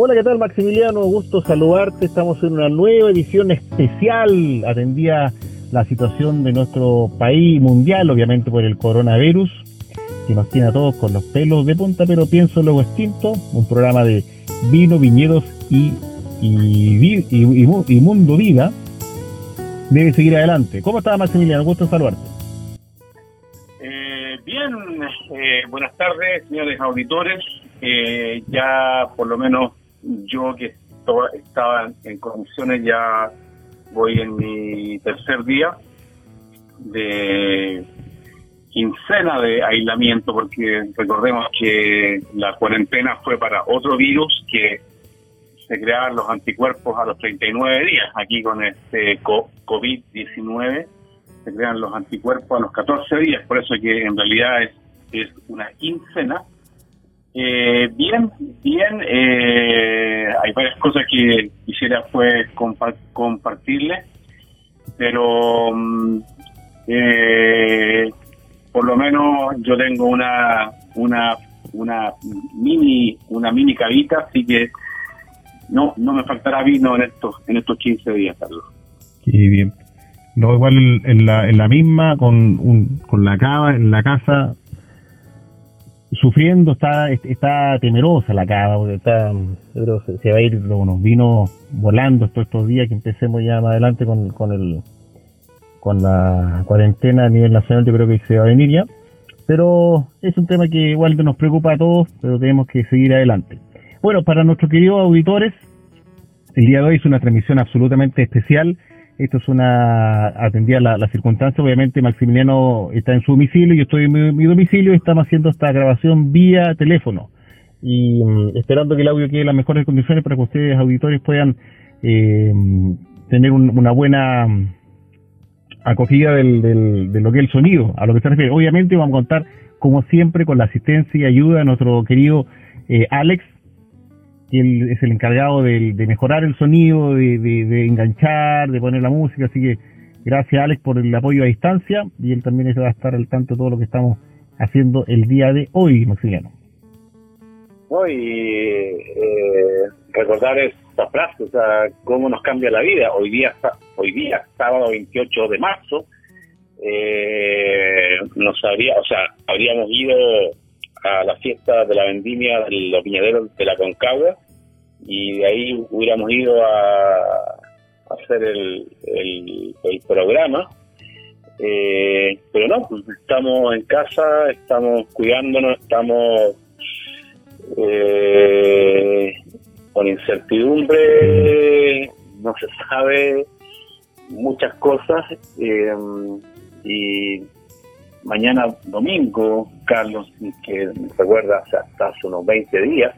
Hola, ¿qué tal Maximiliano? Gusto saludarte. Estamos en una nueva edición especial. Atendía la situación de nuestro país mundial, obviamente por el coronavirus, que nos tiene a todos con los pelos de punta, pero pienso luego extinto. Un programa de vino, viñedos y, y, mundo vida. Debe seguir adelante. ¿Cómo estás, Maximiliano? Gusto saludarte. Eh, bien, eh, buenas tardes, señores auditores. Eh, ya por lo menos yo que estaba en condiciones ya voy en mi tercer día de quincena de aislamiento porque recordemos que la cuarentena fue para otro virus que se creaban los anticuerpos a los 39 días. Aquí con este COVID-19 se crean los anticuerpos a los 14 días, por eso que en realidad es, es una quincena eh, bien, bien. Eh, hay varias cosas que quisiera pues compartirles, pero mm, eh, por lo menos yo tengo una una una mini una mini cavita, así que no no me faltará vino en estos en estos 15 días, Carlos. Sí, bien. No, igual en la, en la misma, con, un, con la cava en la casa, sufriendo, está está temerosa la cava, porque está, se, va a ir unos vinos volando estos, estos días que empecemos ya más adelante con, con el con la cuarentena a nivel nacional, yo creo que se va a venir ya. Pero es un tema que igual nos preocupa a todos, pero tenemos que seguir adelante. Bueno, para nuestros queridos auditores, el día de hoy es una transmisión absolutamente especial esto es una, atendía la, circunstancia, obviamente Maximiliano está en su domicilio, yo estoy en mi, domicilio y estamos haciendo esta grabación vía teléfono y mm, esperando que el audio quede en las mejores condiciones para que ustedes, auditores, puedan eh, tener una buena mm, acogida del, del, de lo que es el sonido, a lo que se refiere. Obviamente vamos a contar, como siempre, con la asistencia y ayuda de nuestro querido eh, Alex, él es el encargado de, mejorar el sonido, de, enganchar, de poner la música, así que gracias Alex por el apoyo a distancia y él también va a estar al tanto de todo lo que estamos haciendo el día de hoy, Maximiliano. Hoy eh, recordar esta frase, o sea, cómo nos cambia la vida. Hoy día, hoy día sábado 28 de marzo, eh, nos habría, o sea, habríamos ido a la fiesta de la vendimia de los viñaderos de la Concagua y de ahí hubiéramos ido a, hacer el, el, programa. Eh, pero no, pues estamos en casa, estamos cuidándonos, estamos eh, con incertidumbre, no se sabe muchas cosas eh, y mañana domingo, Carlos, que recuerda hasta hace unos 20 días,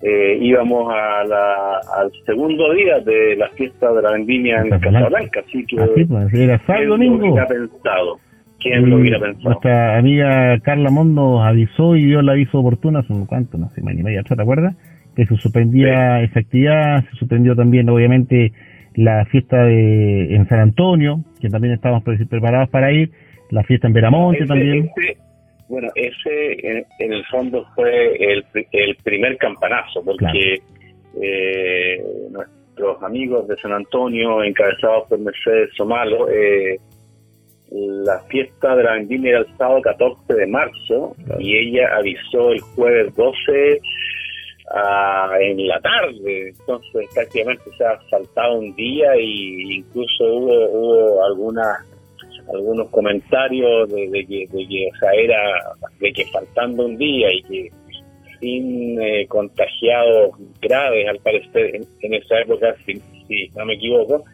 eh, íbamos a la, al segundo día de la fiesta de la vendimia en Casablanca, así que así pues, era sábado domingo. Lo hubiera pensado? ¿Quién lo hubiera pensado? Nuestra amiga Carla Mondo avisó y dio el aviso oportuno hace un cuánto, no sé, semana y media ¿te acuerdas? Que se suspendía esa actividad, se suspendió también obviamente la fiesta de en San Antonio, que también estábamos preparados para ir, la fiesta en Veramonte también. bueno, ese en, el fondo fue el, el primer campanazo, porque eh, nuestros amigos de San Antonio, encabezados por Mercedes Somalo, eh, la fiesta de la vendimia era el sábado 14 de marzo y ella avisó el jueves 12 ah, en la tarde, entonces prácticamente se ha saltado un día y incluso hubo, hubo algunas algunos comentarios de, que, o sea, era de que faltando un día y que sin eh, contagiados graves, al parecer, en, esa época, si, no me equivoco,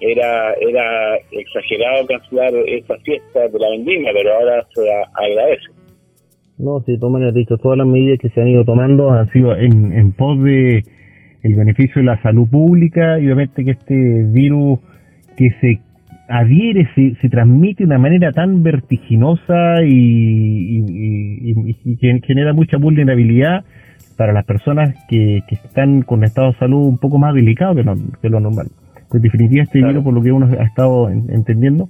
era era exagerado cancelar esa fiesta de la vendimia, pero ahora se agradece. No, si toman el dicho, todas las medidas que se han ido tomando han sido en, en pos de el beneficio de la salud pública y obviamente que este virus que se adhiere, se, se transmite de una manera tan vertiginosa y, y, que genera mucha vulnerabilidad para las personas que, que están con estado de salud un poco más delicado que, que lo normal. En definitiva, este virus, por lo que uno ha estado entendiendo,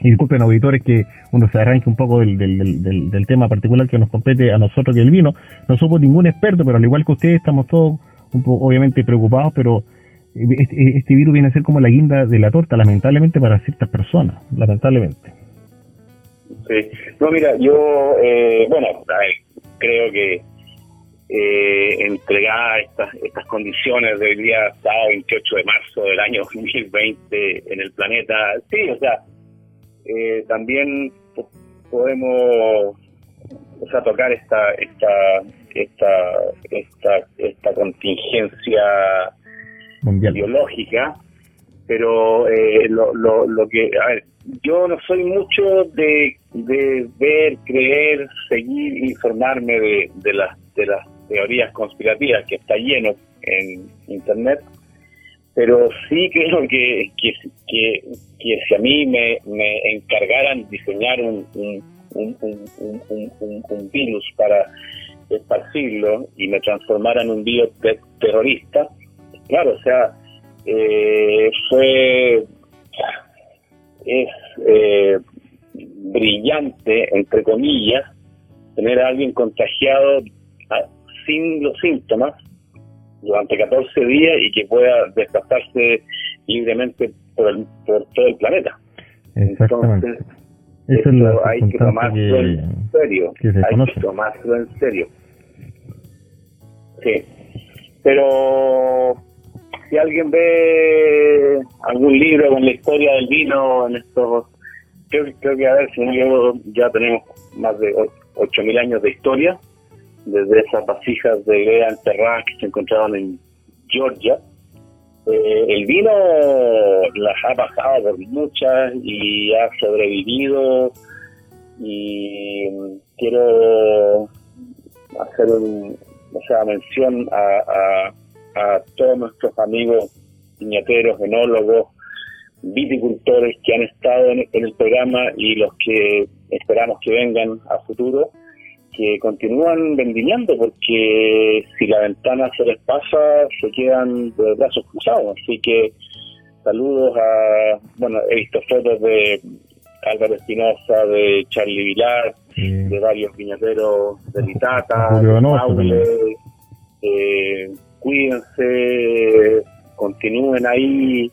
y disculpen auditores que uno se arranque un poco del, del, del, del, tema particular que nos compete a nosotros que el vino. No somos ningún experto, pero al igual que ustedes estamos todos un poco, obviamente preocupados, pero este, este, virus viene a ser como la guinda de la torta, lamentablemente para ciertas personas, lamentablemente. Sí, no, mira, yo, eh, bueno, creo que eh, estas, estas condiciones del día sábado 28 de marzo del año 2020 en el planeta, sí, o sea, eh, también podemos o tocar esta, esta, esta, esta, esta contingencia biológica, pero eh, lo, lo, lo que, a ver, yo no soy mucho de, ver, creer, seguir, informarme de, de, las, de las teorías conspirativas que está lleno en Internet, pero sí creo que, que, que, si a mí me, me encargaran diseñar un, un, un, virus para esparcirlo y me transformaran en un virus terrorista, claro, o sea, eh, fue es eh, brillante, entre comillas, tener a alguien contagiado ah, sin los síntomas durante 14 días y que pueda desplazarse libremente por, por todo el planeta. Entonces, eso hay que tomarlo en serio. hay que tomarlo en serio. Sí. Pero si alguien ve algún libro con la historia del vino en estos, creo, creo que a ver, si no ya tenemos más de 8.000 años de historia, desde esas vasijas de idea enterradas que se encontraban en Georgia. Eh, el vino las ha pasado por muchas y ha sobrevivido y quiero hacer un, o sea, mención a, a, todos nuestros amigos viñateros, enólogos, viticultores que han estado en, el programa y los que esperamos que vengan a futuro, que continúan vendimiando porque si la ventana se les pasa, se quedan de brazos cruzados. Así que saludos a, bueno, he visto fotos de Álvaro Espinosa, de Charlie Vilar, de varios viñateros de Litata, de eh, cuídense, continúen ahí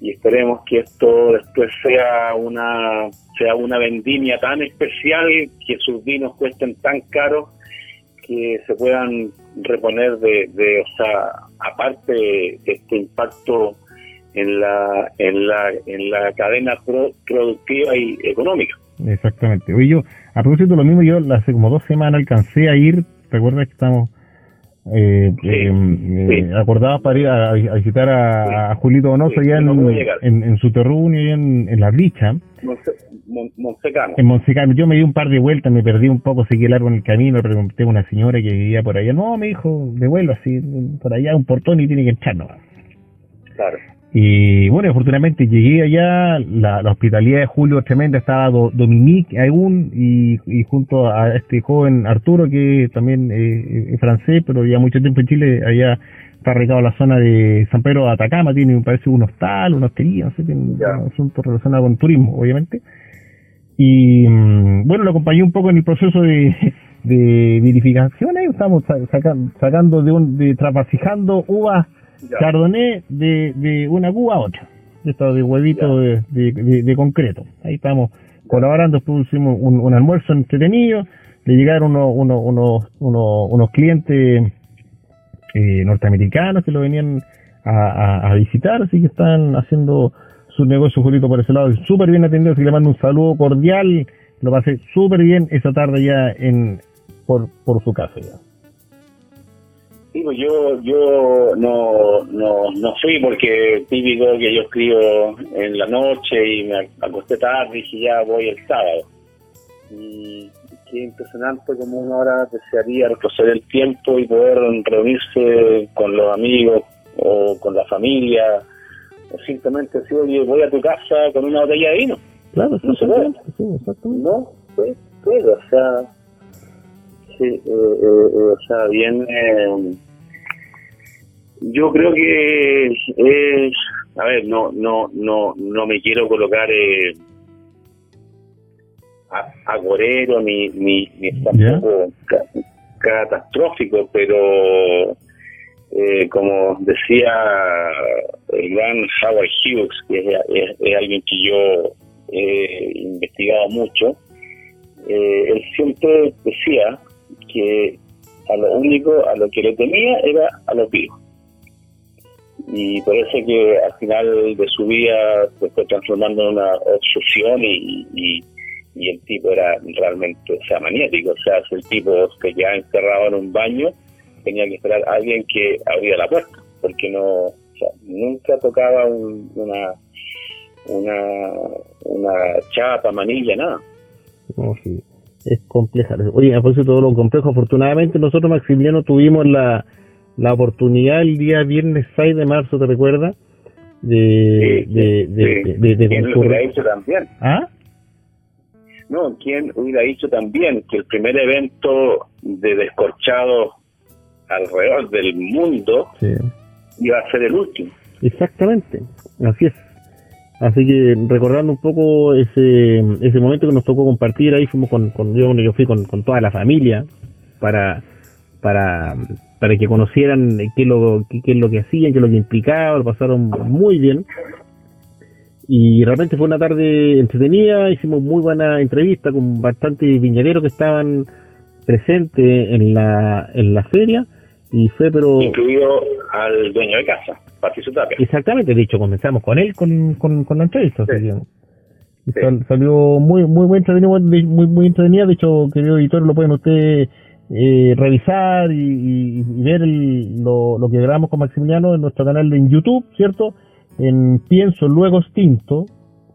y esperemos que esto después sea una sea una vendimia tan especial que sus vinos cuesten tan caros que se puedan reponer de, de o sea, aparte de este impacto en la en la en la cadena productiva y económica. Exactamente. Oye, yo, a propósito lo mismo, yo hace como dos semanas alcancé a ir, ¿recuerdas que estamos eh, em, eh, acordados para ir a, visitar a, Julito Donoso allá en, en, su terruño y en, en La Richa? En Monsecano. Yo me di un par de vueltas, me perdí un poco, seguí largo en el camino, pregunté a una señora que vivía por allá. No, me dijo, de vuelo así, por allá un portón y tiene que entrar Claro. Y bueno, afortunadamente llegué allá, la, hospitalidad de Julio tremenda, estaba Dominique aún y, y, junto a este joven Arturo, que también eh, es francés, pero ya mucho tiempo en Chile, allá está arraigado la zona de San Pedro de Atacama, tiene, me parece, un hostal, una hostería, no sé, tiene un asunto relacionado con turismo, obviamente. Y mm, bueno, lo acompañé un poco en el proceso de, de vinificación, estamos sacando de un, de trapasijando uvas Chardonnay de, de una cuba a otra, de esto de huevito de, de, concreto. Ahí estamos colaborando, pusimos un, un almuerzo entretenido, le llegaron unos, unos, unos, unos, clientes eh, norteamericanos que lo venían a, a, visitar, así que están haciendo su negocio Julito por ese lado, súper bien atendido, así que le mando un saludo cordial, lo pasé súper bien esa tarde ya en por, por su casa ya. Sí, pues yo, yo no, no, no fui porque típico que yo escribo en la noche y me acosté tarde y dije ya voy el sábado. Y qué impresionante como una hora desearía retroceder el tiempo y poder reunirse con los amigos o con la familia o simplemente decir, oye, voy a tu casa con una botella de vino. Claro, no se puede. Sí, exactamente. No, pues, pues, o sea, sí, eh, eh, eh, o sea, bien yo creo que es, a ver, no, no, no, no me quiero colocar eh, agorero ni, ni, ni tampoco catastrófico, pero eh, como decía el gran Howard Hughes, que es, alguien que yo he investigado mucho, eh, él siempre decía que a lo único a lo que le temía era a los vivos y parece que al final de su vida se fue transformando en una obsesión y, y, el tipo era realmente o sea, maniático. O sea, si el tipo que ya encerrado en un baño tenía que esperar a alguien que abría la puerta, porque no, o sea, nunca tocaba una, una, una chapa, manilla, nada. No, sí, es compleja. Oye, a de todo lo complejo, afortunadamente nosotros, Maximiliano, tuvimos la la oportunidad el día viernes 6 de marzo, ¿te recuerdas? De, de, de, de, ¿Quién lo hubiera dicho también? ¿Ah? No, ¿quién hubiera dicho también que el primer evento de descorchado alrededor del mundo iba a ser el último? Exactamente, así es. Así que recordando un poco ese, ese momento que nos tocó compartir, ahí fuimos con, con yo, fui con, con toda la familia para, para para que conocieran qué es lo, qué, es lo que hacían, qué es lo que implicaba, lo pasaron muy bien. Y realmente fue una tarde entretenida, hicimos muy buena entrevista con bastantes viñaderos que estaban presentes en la, en la feria y fue pero... Incluido al dueño de casa, Patricio Tapia. Exactamente, de hecho comenzamos con él con, con, la entrevista. salió muy muy muy entretenida, muy, muy entretenida, de hecho querido editor lo pueden ustedes eh, revisar y, ver lo, que grabamos con Maximiliano en nuestro canal en YouTube, ¿cierto? En Pienso Luego Extinto.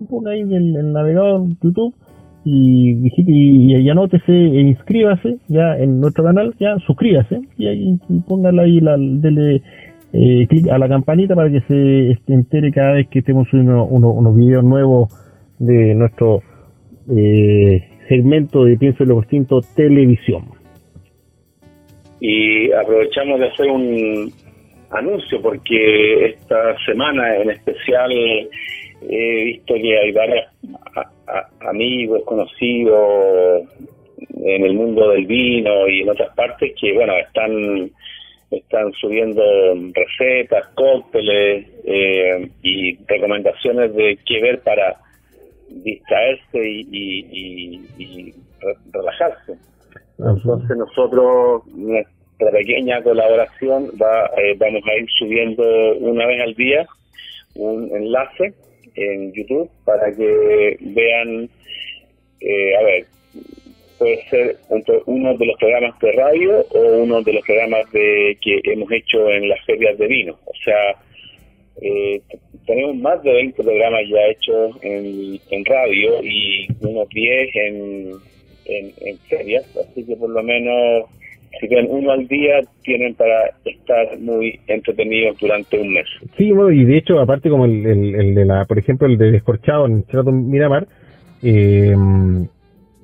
Ponga ahí en el, navegador YouTube y, y, y, anótese e inscríbase ya en nuestro canal, ya suscríbase y, ahí, póngale ahí, la, dele eh, clic a la campanita para que se entere cada vez que estemos subiendo unos videos nuevos de nuestro eh, segmento de Pienso Luego Extinto Televisión. Y aprovechamos de hacer un anuncio porque esta semana en especial he visto que hay varios amigos conocidos en el mundo del vino y en otras partes que bueno están están subiendo recetas, cócteles eh, y recomendaciones de qué ver para distraerse y, y relajarse. Entonces nosotros, nuestra pequeña colaboración, va, eh, vamos a ir subiendo una vez al día un enlace en YouTube para que vean, eh, a ver, puede ser uno de los programas de radio o uno de los programas de que hemos hecho en las ferias de vino. O sea, eh, tenemos más de 20 programas ya hechos en, en radio y unos 10 en en, ferias, así que por lo menos si ven uno al día tienen para estar muy entretenidos durante un mes. Sí, bueno, y de hecho, aparte como el, el, de la, por ejemplo, el de Descorchado en Sheraton Miramar, eh,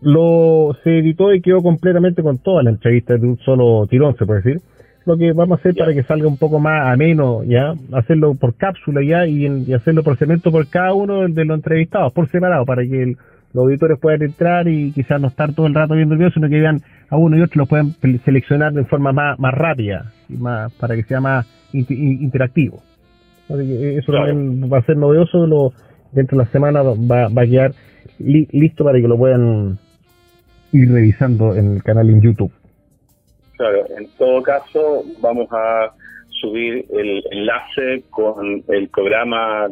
lo se editó y quedó completamente con toda la entrevista de un solo tirón, se puede decir. Lo que vamos a hacer para que salga un poco más ameno, ya, hacerlo por cápsula ya y, y hacerlo por cemento por cada uno de los entrevistados, por separado, para que el, los auditores puedan entrar y quizás no estar todo el rato viendo el video, sino que vean a uno y otro los puedan seleccionar de forma más, más rápida y más para que sea más interactivo. eso también va a ser novedoso, lo, dentro de la semana va, va a quedar listo para que lo puedan ir revisando en el canal en YouTube. Claro, en todo caso vamos a subir el enlace con el programa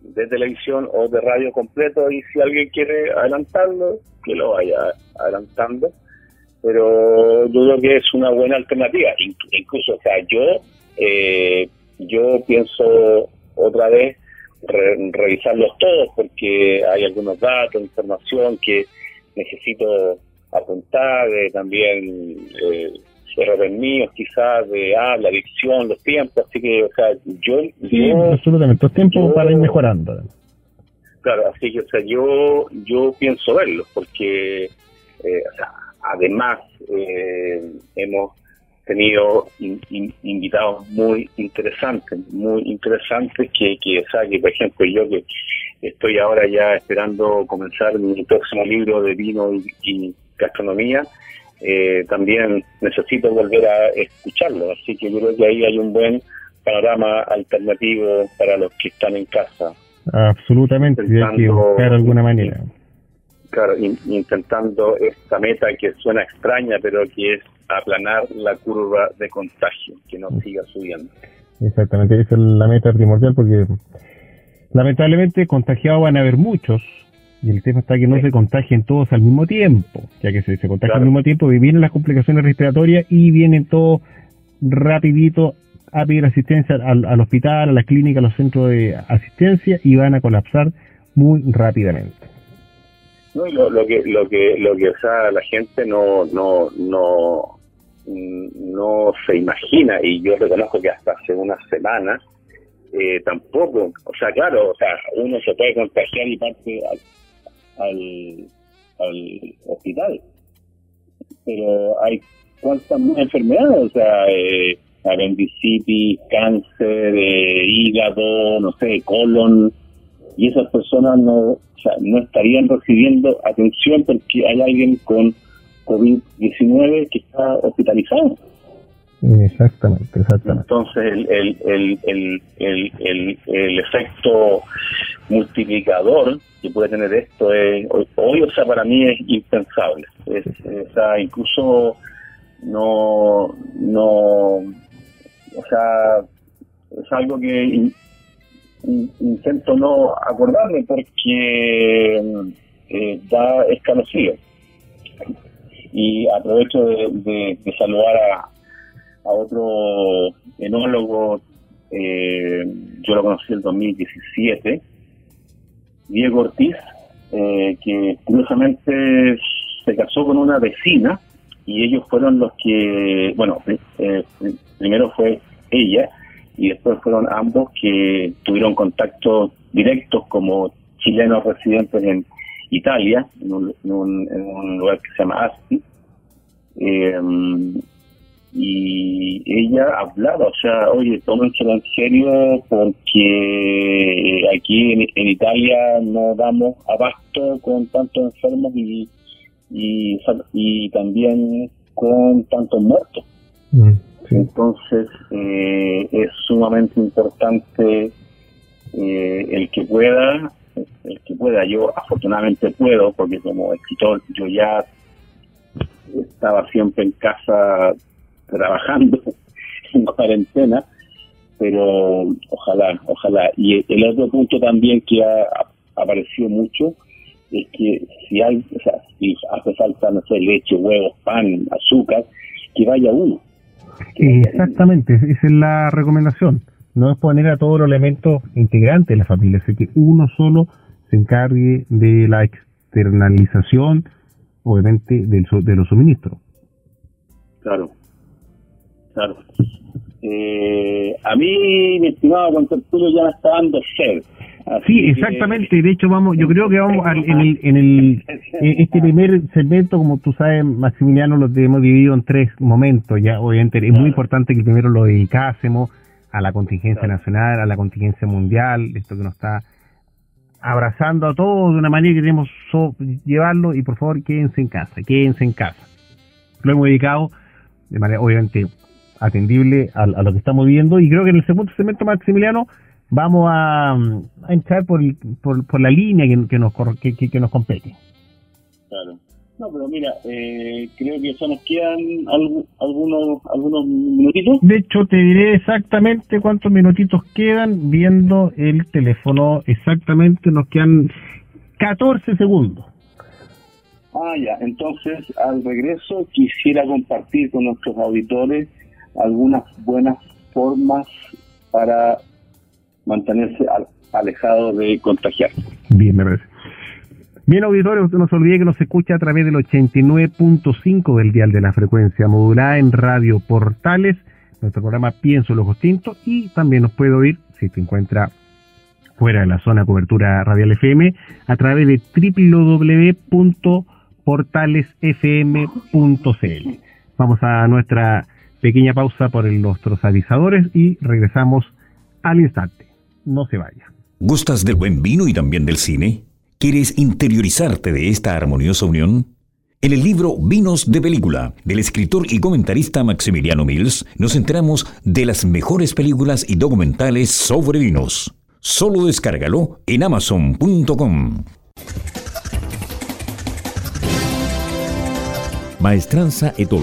de televisión o de radio completo y si alguien quiere adelantarlo, que lo vaya adelantando. pero yo creo que es una buena alternativa. Incluso, o sea, yo, eh, yo pienso otra vez revisarlos todos porque hay algunos datos, información que necesito apuntar, también eh, errores míos quizás de ah, la adicción, los tiempos, así que, o sea, yo... Sí, absolutamente, los tiempos para ir mejorando. Claro, así que, o sea, yo, yo pienso verlos porque, eh, además, eh, hemos tenido invitados muy interesantes, muy interesantes que, que, o sea, que por ejemplo yo que estoy ahora ya esperando comenzar mi próximo libro de vino y gastronomía, eh, también necesito volver a escucharlo. Así que yo creo que ahí hay un buen panorama alternativo para los que están en casa. Absolutamente, hay que buscar de alguna manera. Claro, intentando esta meta que suena extraña, pero que es aplanar la curva de contagio, que no siga subiendo. Exactamente, esa es la meta primordial porque lamentablemente contagiados van a haber muchos, y el tema está que no se contagien todos al mismo tiempo, ya que se, se contagian al mismo tiempo y vienen las complicaciones respiratorias y vienen todos rapidito a pedir asistencia al, hospital, a la clínica, a los centros de asistencia y van a colapsar muy rápidamente. No, lo, lo que lo que lo que o la gente no no no no se imagina y yo reconozco que hasta hace unas semanas eh, tampoco, o sea, claro, o sea, uno se puede contagiar y parte al, al hospital. Pero hay cuántas más enfermedades, o sea, eh, apendicitis, cáncer, eh, hígado, no sé, colon, y esas personas no, o sea, no estarían recibiendo atención porque hay alguien con COVID-19 que está hospitalizado. Exactamente, exactamente. Entonces, el, el, el, el, el, efecto multiplicador que puede tener esto es, hoy, o sea, para mí es impensable. Es, o sea, incluso no, no, o sea, es algo que intento no acordarme porque eh, da escalofrío. Y aprovecho de, saludar a, a otro enólogo, eh, yo lo conocí en el 2017, Diego Ortiz, eh, que curiosamente se casó con una vecina y ellos fueron los que, bueno, eh, primero fue ella y después fueron ambos que tuvieron contacto directos como chilenos residentes en Italia, en un, lugar que se llama Asti. Eh, y ella hablaba, o sea, oye, tómenselo en serio porque aquí en, Italia no damos abasto con tantos enfermos y, y, también con tantos muertos. Mm, Entonces, eh, es sumamente importante eh, el que pueda, el que pueda, yo afortunadamente puedo, porque como escritor yo ya estaba siempre en casa trabajando en cuarentena, pero ojalá, ojalá. Y el otro punto también que ha, aparecido mucho es que si hay, o sea, si hace falta, no sé, leche, huevos, pan, azúcar, que vaya uno. Exactamente, esa es la recomendación. No es poner a todos los elementos integrantes de la familia, es que uno solo se encargue de la externalización, obviamente, del, de los suministros. Claro, Claro. Eh, a mí, mi estimado Contertulio, ya me está dando sed. sí, exactamente. De hecho, vamos, yo creo que vamos en el, en el este primer segmento, como tú sabes, Maximiliano, lo hemos dividido en tres momentos. Ya, obviamente, es muy importante que primero lo dedicásemos a la contingencia nacional, a la contingencia mundial, esto que nos está abrazando a todos de una manera que queremos llevarlo y por favor quédense en casa, quédense en casa. Lo hemos dedicado de manera obviamente atendible a, lo que estamos viendo y creo que en el segundo segmento Maximiliano vamos a, a entrar por, por, la línea que, que nos que, que, nos compete. Claro. No, pero mira, eh, creo que eso nos quedan algunos algunos minutitos. De hecho, te diré exactamente cuántos minutitos quedan viendo el teléfono. Exactamente, nos quedan 14 segundos. Ah, ya. Entonces, al regreso quisiera compartir con nuestros auditores algunas buenas formas para mantenerse alejados de contagiar. Bien, me parece. Bien, auditores, no se olvide que nos escucha a través del 89.5 del dial de la frecuencia modulada en Radio Portales, nuestro programa Pienso los Tintos, y también nos puede oír, si se encuentra fuera de la zona de cobertura radial FM, a través de www.portalesfm.cl. Vamos a nuestra pequeña pausa por nuestros avisadores y regresamos al instante. No se vaya. ¿Gustas del buen vino y también del cine? ¿Quieres interiorizarte de esta armoniosa unión? En el libro Vinos de Película, del escritor y comentarista Maximiliano Mills, nos enteramos de las mejores películas y documentales sobre vinos. Solo descárgalo en amazon.com. Maestranza Etol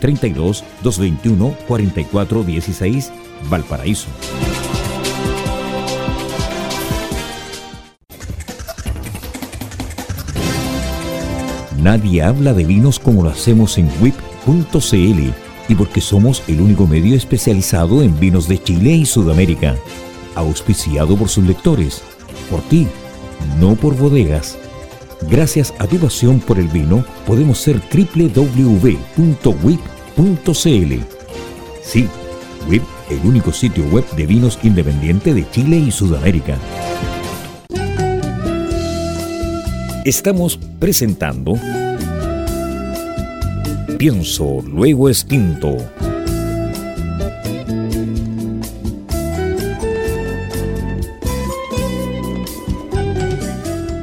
32 221 44 16 Valparaíso. Nadie habla de vinos como lo hacemos en WIP.cl y porque somos el único medio especializado en vinos de Chile y Sudamérica, auspiciado por sus lectores, por ti, no por bodegas. Gracias a tu pasión por el vino, podemos ser www.wip.cl. Sí, WIP el único sitio web de vinos independiente de Chile y Sudamérica. Estamos presentando Pienso, luego extinto.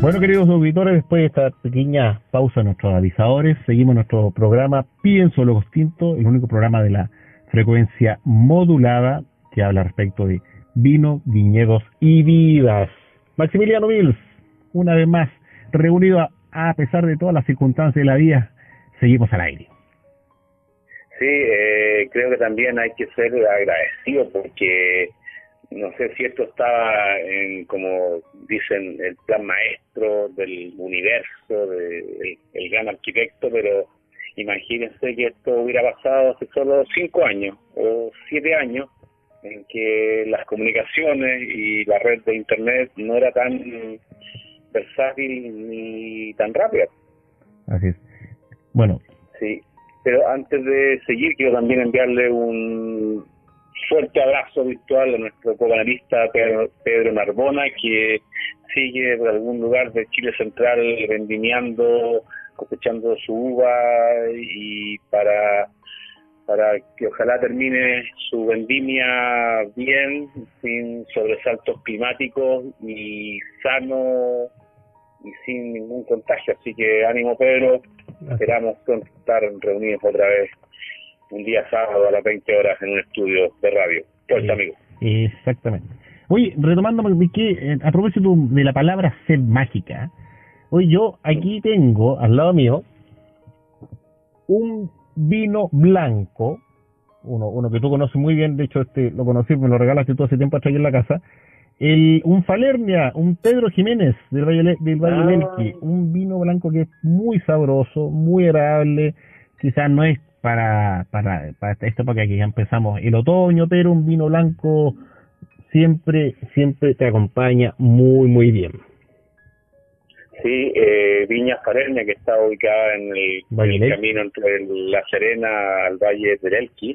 Bueno, queridos auditores, después de esta pequeña pausa, nuestros avisadores, seguimos nuestro programa Pienso, luego extinto, el único programa de la frecuencia modulada que habla respecto de vino, viñedos y vidas. Maximiliano Mills, una vez más, reunido a, pesar de todas las circunstancias de la vida, seguimos al aire. Sí, eh, creo que también hay que ser agradecido porque no sé si esto estaba en, como dicen, el plan maestro del universo, del el gran arquitecto, pero Imagínense que esto hubiera pasado hace solo cinco años o siete años, en que las comunicaciones y la red de Internet no era tan versátil ni tan rápida. Así es. Bueno. Sí, pero antes de seguir, quiero también enviarle un fuerte abrazo virtual a nuestro copanalista Pedro, Pedro Narbona, que sigue por algún lugar de Chile Central vendimiando cosechando su uva y para para que ojalá termine su vendimia bien, sin sobresaltos climáticos y sano y sin ningún contagio. Así que ánimo Pedro, esperamos estar reunidos otra vez un día sábado a las 20 horas en un estudio de radio. Pues amigo. Exactamente. Oye, retomando que eh, a propósito de la palabra ser mágica, Hoy yo aquí tengo al lado mío un vino blanco, uno, uno que tú conoces muy bien, de hecho este lo conocí, me lo regalaste tú hace tiempo atrás en la casa, el, un Falernia, un Pedro Jiménez del Valle, del Valle ah. un vino blanco que es muy sabroso, muy agradable, quizás no es para, para, para esta época que ya empezamos el otoño, pero un vino blanco siempre, siempre te acompaña muy, muy bien. Sí, eh, Viña Falernia, que está ubicada en el, camino entre La Serena al Valle del Elqui.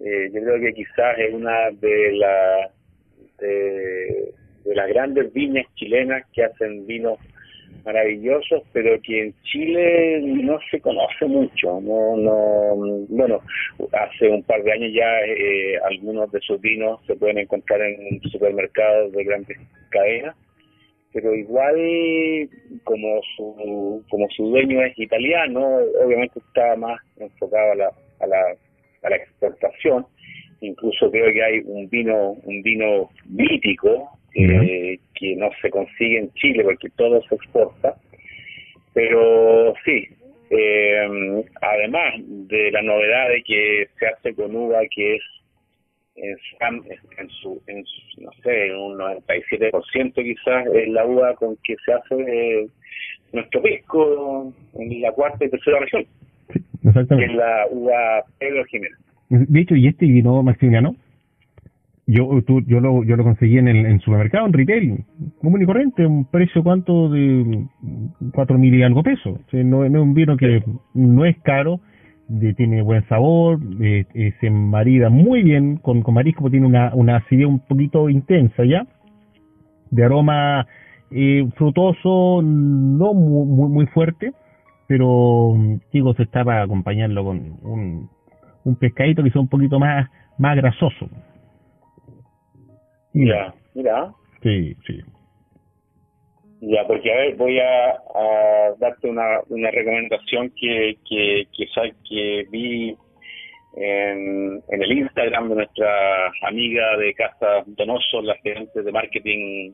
Eh, yo creo que quizás es una de, la, de, las grandes viñas chilenas que hacen vinos maravillosos, pero que en Chile no se conoce mucho. No, no, bueno, hace un par de años ya eh, algunos de sus vinos se pueden encontrar en supermercados de grandes cadenas pero igual como su como su dueño es italiano obviamente está más enfocado a la a la, a la exportación. Incluso creo que hay un vino, un vino mítico eh, que no se consigue en Chile porque todo se exporta. Pero sí, eh, además de la novedad de que se hace con uva que es en, su, en no sé, un 97% quizás es la uva con que se hace eh, nuestro pisco en la cuarta y tercera región. exactamente. Que es la uva Pedro Jiménez. De hecho, ¿y este vino Maximiliano? Yo, tú, yo lo, yo lo conseguí en el en supermercado, en retail, común y corriente, un precio cuánto de cuatro mil y algo pesos. no, es un vino que no es caro, de, tiene buen sabor, eh, se marida muy bien con, con marisco, tiene una, una acidez un poquito intensa ya, de aroma eh, frutoso, no muy, muy, fuerte, pero digo, se está para acompañarlo con un, un pescadito que sea un poquito más, más grasoso. Mira, mira. Sí, sí. Ya, porque a ver, voy a, a darte una, una recomendación que, que, que, que vi en, en, el Instagram de nuestra amiga de Casa Donoso, la gerente de marketing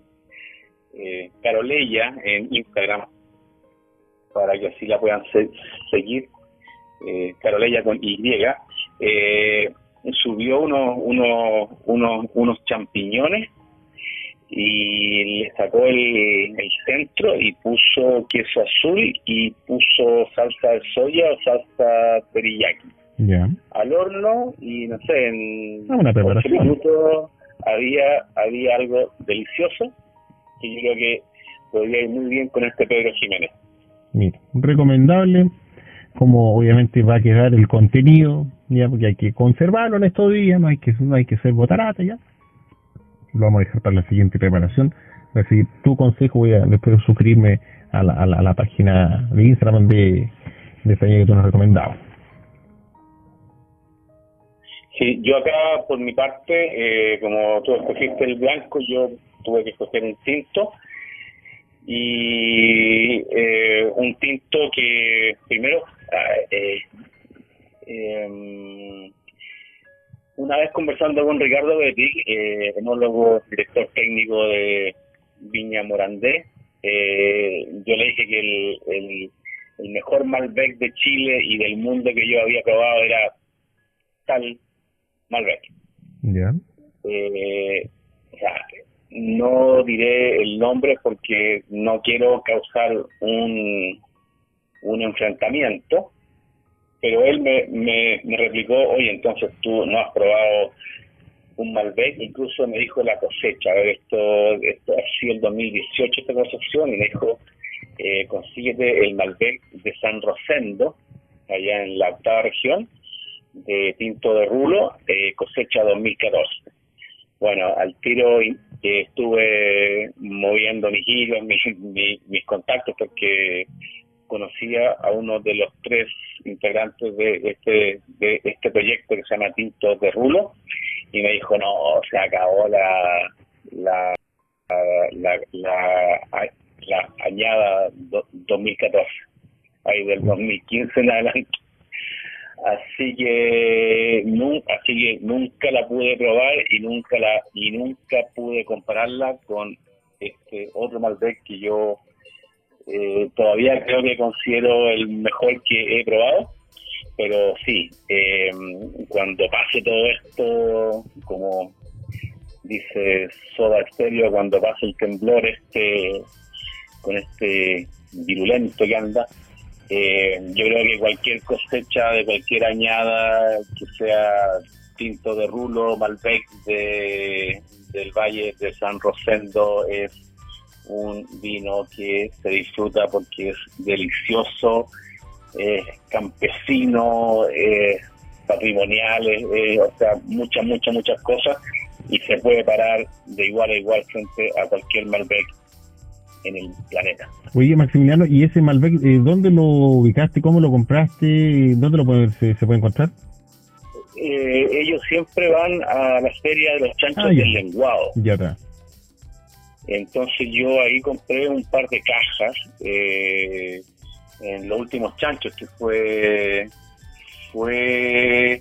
eh, Caroleya en Instagram, para que así la puedan seguir, eh, Caroleya con Y. Eh, subió unos, unos, unos, unos champiñones y le sacó el, centro y puso queso azul y puso salsa de soya o salsa teriyaki. Al horno y no sé, en ah, una minutos había, había algo delicioso que yo creo que podría ir muy bien con este Pedro Jiménez. Mira, recomendable, como obviamente va a quedar el contenido, ya porque hay que conservarlo en estos días, no hay que no hay que ser botarata ya. Lo vamos a dejar para la siguiente preparación. Así tu consejo voy a después suscribirme a la, a la, página de Instagram de, de que tú nos recomendabas. Sí, yo acá por mi parte, eh, como tú escogiste el blanco, yo tuve que escoger un tinto y eh, un tinto que primero eh, eh, una vez conversando con Ricardo Betic, eh, enólogo, director técnico de Viña Morandé, eh, yo le dije que el, el, el, mejor Malbec de Chile y del mundo que yo había probado era tal Malbec. Ya. Eh, o sea, no diré el nombre porque no quiero causar un, un enfrentamiento, pero él me, me, replicó, oye, entonces tú no has probado un Malbec, incluso me dijo la cosecha, a ver, esto, esto ha el 2018 esta concepción, y me dijo, eh, consíguete el Malbec de San Rosendo, allá en la octava región, de Tinto de Rulo, eh, cosecha 2014. Bueno, al tiro estuve moviendo mis hilos, mis, mis contactos, porque conocía a uno de los tres integrantes de este de este proyecto que se llama Tinto de Rulo y me dijo no se acabó la la la, la, la, añada 2014 ahí del 2015 en adelante así que nunca así que nunca la pude probar y nunca la y nunca pude compararla con este otro Malbec que yo eh, todavía creo que considero el mejor que he probado, pero sí, eh, cuando pase todo esto, como dice Soda Stereo, cuando pase el temblor este con este virulento que anda, eh, yo creo que cualquier cosecha de cualquier añada, que sea tinto de rulo, Malbec de, del Valle de San Rosendo, es un vino que se disfruta porque es delicioso, es campesino, es patrimonial, o sea, muchas, muchas, muchas cosas y se puede parar de igual a igual frente a cualquier Malbec en el planeta. Oye, Maximiliano, ¿y ese Malbec, eh, dónde lo ubicaste? ¿Cómo lo compraste? ¿Dónde lo puede, se, puede encontrar? Eh, ellos siempre van a la feria de los chanchos ah, del lenguado. Ya está. Entonces yo ahí compré un par de cajas eh, en los últimos chanchos, que fue fue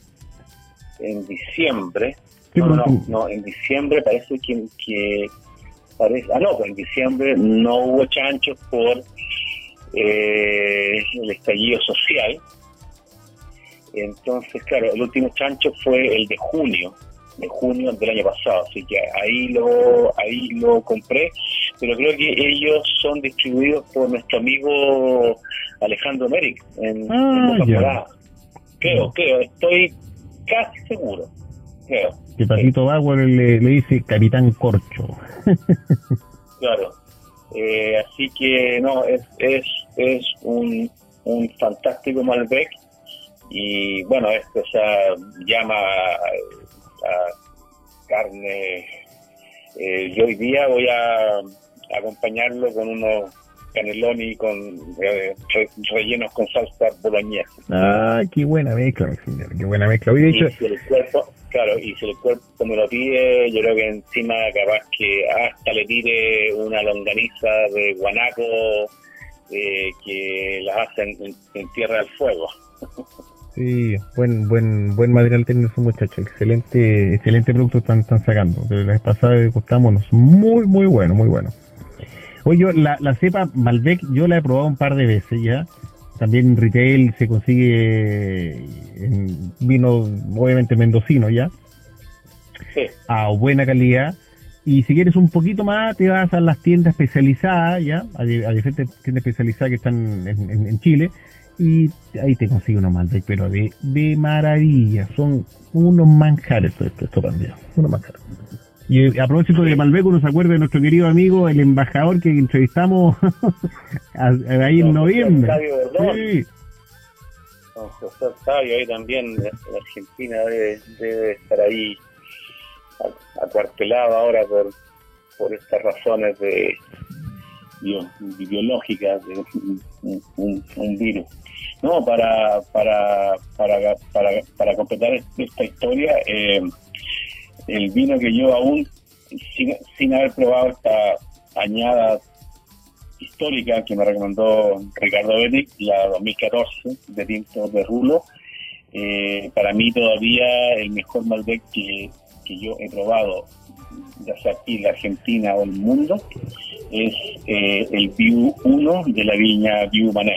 en diciembre. No, no, no, en diciembre parece que, que parece, ah no, pues en diciembre no hubo chanchos por eh, el estallido social. Entonces, claro, el último chancho fue el de junio, de junio del año pasado, así que ahí lo ahí lo compré, pero creo que ellos son distribuidos por nuestro amigo Alejandro Merrick en, ah, Creo, creo, estoy casi seguro, creo. Que Patito Bauer le, le dice Capitán Corcho. claro. Eh, así que no, es, es, es un, un fantástico Malbec y bueno, esto o sea, llama carne. Eh, yo hoy día voy a acompañarlo con unos caneloni con eh, rellenos con salsa boloñesa. Ah, qué buena mezcla, señor, qué buena mezcla. Hoy, y si el cuerpo, claro, y si el cuerpo me lo pide, yo creo que encima capaz que hasta le tire una longaniza de guanaco eh, que las hacen en, tierra del fuego. Sí, buen buen buen material tiene su muchacho, excelente excelente producto están, están sacando. De la vez pasada muy muy bueno, muy bueno. Oye, yo la, la cepa Malbec yo la he probado un par de veces ya. También en retail se consigue en vino obviamente mendocino ya. Sí. A buena calidad. Y si quieres un poquito más, te vas a las tiendas especializadas, ¿ya? A, diferentes tiendas especializadas que están en Chile y ahí te consigo unos Malbec, pero de, de maravilla. Son unos manjares estos esto, unos manjares. Y a propósito de Malbec, uno se acuerda de nuestro querido amigo, el embajador que entrevistamos ahí en noviembre. Sí. José Octavio, ahí también, en Argentina debe, debe estar ahí acuartelado ahora por, por estas razones de biológicas de un virus. No, para, para, para, para, completar esta historia, eh, el vino que yo aún, sin, haber probado esta añada histórica que me recomendó Ricardo Benic, la 2014 de Tinto de Rulo, eh, para mí todavía el mejor Malbec que, que yo he probado, ya sea aquí en la Argentina o el mundo, es eh, el View 1 de la viña View Mané.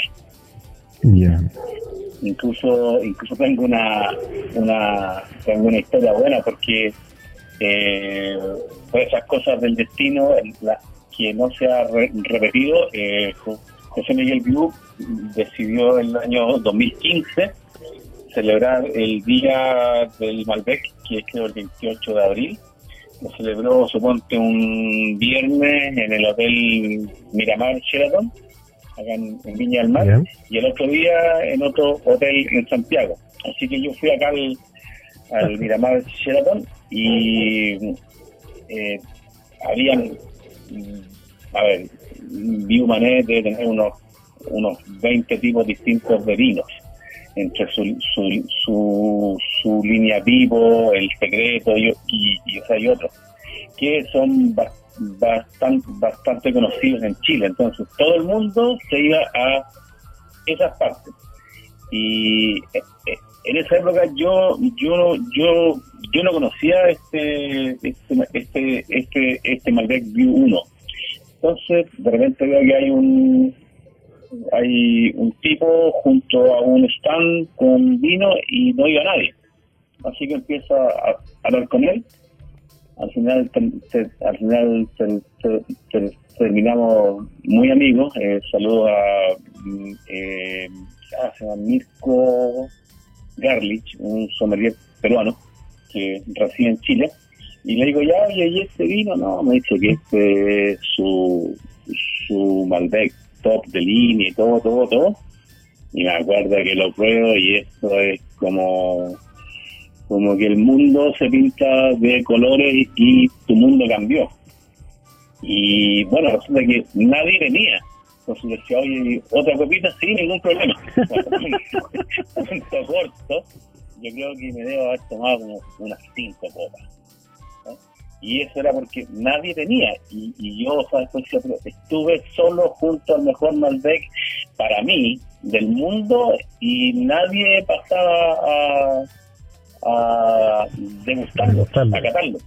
Incluso, incluso tengo una, una, tengo una historia buena porque eh, por esas cosas del destino, la, que no se ha repetido, eh, José Miguel Biu decidió en el año 2015 celebrar el Día del Malbec, que es creo el 28 de abril. Lo celebró, suponte, un viernes en el Hotel Miramar Sheraton acá en, Viña del Mar, y el otro día en otro hotel en Santiago. Así que yo fui acá al, Miramar Sheraton y eh, habían, a ver, Mané debe tener unos, unos 20 tipos distintos de vinos entre su, su, su, línea vivo, el secreto y, y, y, y otros, que son bastante, bastante conocidos en Chile. Entonces todo el mundo se iba a esas partes. Y eh, eh, en esa época yo yo yo yo no conocía este este este este, este Malbec View 1. Entonces de repente veo que hay un hay un tipo junto a un stand con vino y no iba nadie. Así que empiezo a hablar con él al final, al final terminamos muy amigos. Eh, saludo a, mm, eh, ah, llama Mirko Garlich, un sommelier peruano que reside en Chile. Y le digo, ya, oye, ¿y este vino? No, me dice que este es su, su Malbec top de línea y todo, todo, todo. Y me acuerdo que lo pruebo y esto es como como que el mundo se pinta de colores y tu mundo cambió. Y bueno, resulta que nadie venía. Entonces decía, oye, otra copita, sin ningún problema. Punto corto, yo creo que me debo haber tomado como unas cinco copas. Y eso era porque nadie venía. Y, y yo, ¿sabes? Pues, estuve solo junto al mejor Malbec para mí, del mundo y nadie pasaba a, a degustarlo, a catarlo.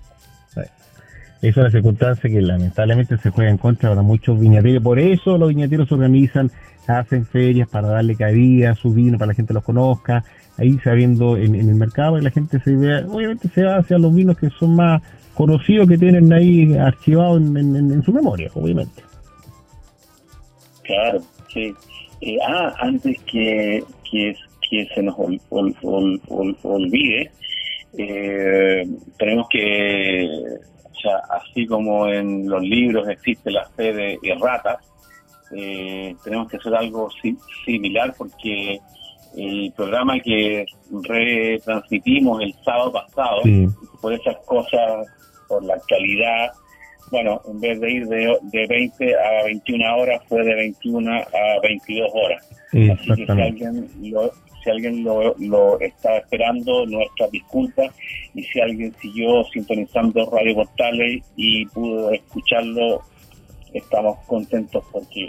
Es una circunstancia que lamentablemente se juega en contra para muchos viñateros. Por eso los viñateros se organizan, hacen ferias para darle cabida a su vino, para que la gente los conozca, ahí sabiendo en, en el mercado y la gente se vea, obviamente se va hacia los vinos que son más conocidos, que tienen ahí archivados en, su memoria, obviamente. Claro, sí. Eh, ah, antes que, que, se nos olvide, eh, tenemos que así como en los libros existe la fe de ratas, eh, tenemos que hacer algo similar porque el programa que retransmitimos el sábado pasado, por esas cosas, por la calidad, bueno, en vez de ir de, de 20 a 21 horas, fue de 21 a 22 horas. Así que si alguien lo, si alguien lo, lo estaba esperando, nuestras disculpas. Y si alguien siguió sintonizando Radio Portales y pudo escucharlo, estamos contentos porque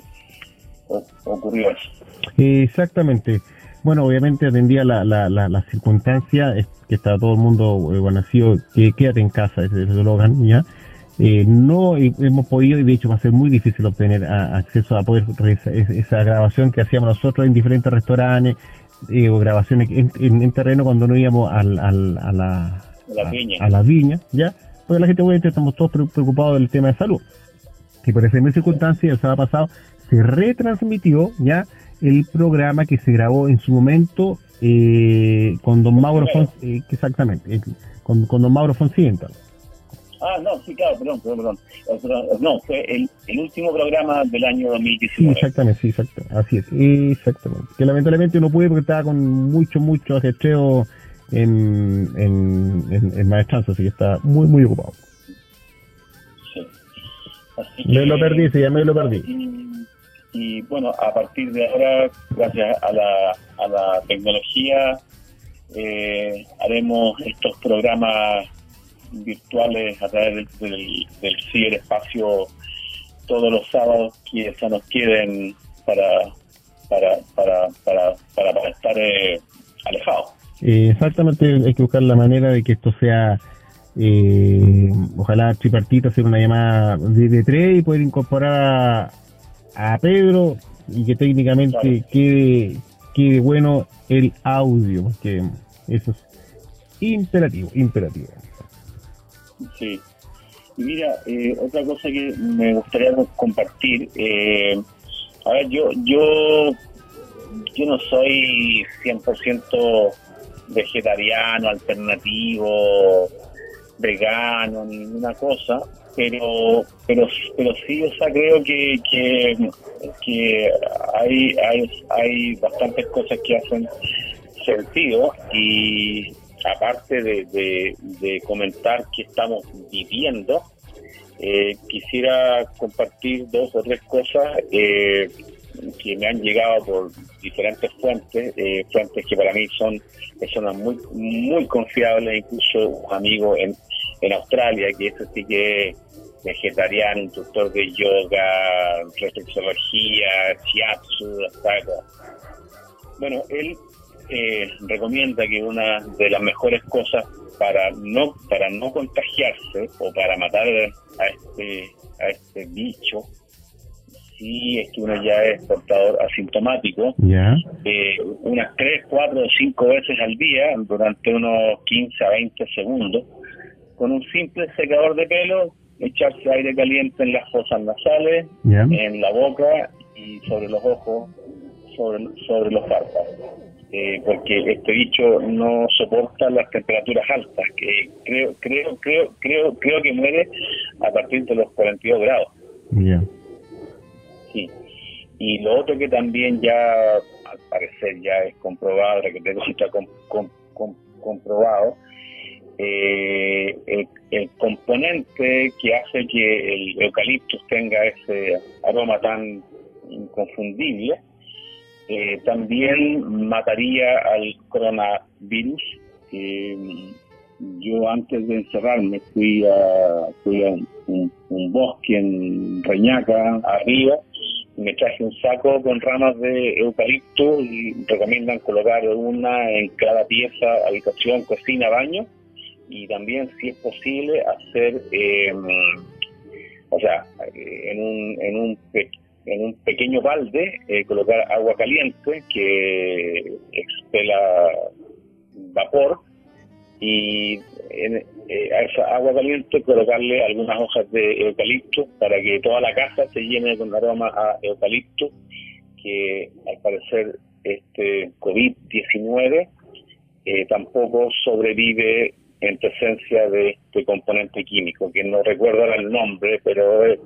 ocurrió eso. Exactamente. Bueno, obviamente atendía la, la, la, circunstancia, que estaba todo el mundo eh, bueno, nacido, que quédate en casa, ese es el eslogan, ¿ya? Eh, no hemos podido, y de hecho va a ser muy difícil obtener acceso a poder esa grabación que hacíamos nosotros en diferentes restaurantes, eh, o grabaciones en, terreno cuando no íbamos al, al, a, la, a, las viñas, ¿ya? Porque la gente, obviamente, estamos todos preocupados del tema de salud. Y por esa misma circunstancia, el sábado pasado se retransmitió ya el programa que se grabó en su momento eh, con don Mauro Fonsi, eh, exactamente, con, con don Mauro Fonsienta. Ah, no, sí, claro, perdón, perdón, perdón. No, fue el, el último programa del año 2019. exactamente, sí, exacto, así es, exactamente. Que lamentablemente no pude porque estaba con mucho, mucho ajetreo en, en, en, maestranza, así que está muy, muy ocupado. Sí. Así me lo perdí, sí, ya me lo perdí. Y, bueno, a partir de ahora, gracias a la, a la tecnología, eh, haremos estos programas virtuales a través del, del, ciberespacio todos los sábados que se nos queden para para para para, para, estar eh, alejados. Eh, exactamente, hay que buscar la manera de que esto sea eh, ojalá tripartito hacer una llamada de, tres y poder incorporar Pedro y que técnicamente quede, quede bueno el audio, porque eso es imperativo, imperativo. Sí. Y mira, eh, otra cosa que me gustaría compartir, eh, a ver, yo, yo, yo no soy 100% vegetariano, alternativo, vegano, ninguna cosa, pero pero pero sí, o sea, creo que, que, hay, hay, hay bastantes cosas que hacen sentido y aparte de, comentar que estamos viviendo, eh, quisiera compartir dos o tres cosas eh, que me han llegado por diferentes fuentes, eh, fuentes que para mí son personas muy muy confiables, incluso un amigo en, en Australia, que eso sí que es vegetariano, instructor de yoga, reflexología, shiatsu, Bueno, él eh, recomienda que una de las mejores cosas para no para no contagiarse o para matar a este a este bicho si es que uno ya es portador asintomático eh, unas 3, 4 o 5 veces al día durante unos 15 a 20 segundos con un simple secador de pelo echarse aire caliente en las fosas nasales en la boca y sobre los ojos sobre, sobre los párpados eh, porque este bicho no soporta las temperaturas altas, que creo creo creo creo creo que muere a partir de los 42 grados. Sí. Y lo otro que también ya al parecer ya es comprobado, que tengo está comprobado, eh, el, el, componente que hace que el eucaliptus tenga ese aroma tan inconfundible eh, también mataría al coronavirus. yo antes de encerrarme fui a, fui a un, bosque en Reñaca, arriba, me traje un saco con ramas de eucalipto y recomiendan colocar una en cada pieza, habitación, cocina, baño y también, si es posible, hacer, em, o sea, en un, en un, en un pequeño balde, eh, colocar agua caliente que expela vapor y en, eh, a esa agua caliente colocarle algunas hojas de eucalipto para que toda la casa se llene con aroma a eucalipto, que al parecer este COVID-19 eh, tampoco sobrevive en presencia de este componente químico, que no recuerdo el nombre, pero es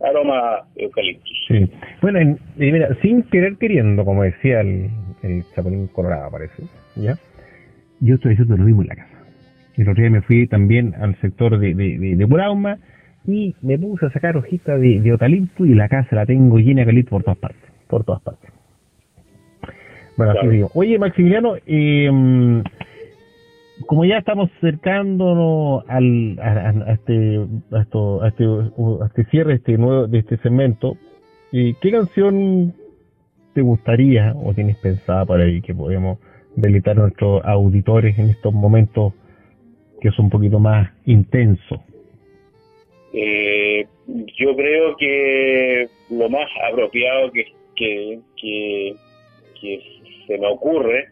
aroma eucalipto. Sí. Bueno, mira, sin querer queriendo, como decía el, el Chapulín Colorado, parece, ¿ya? Yo estoy haciendo lo mismo en la casa el otro día me fui también al sector de, de, de, y me puse a sacar hojitas de, eucalipto y la casa la tengo llena de eucalipto por todas partes. Por todas partes. Bueno, así digo. Oye, Maximiliano, eh, como ya estamos acercándonos al, a, este, a, esto, a, este, a este cierre este nuevo, de este segmento, eh, ¿qué canción te gustaría o tienes pensada para ahí que podemos deleitar a nuestros auditores en estos momentos que es un poquito más intenso? Eh, yo creo que lo más apropiado que, que, se me ocurre,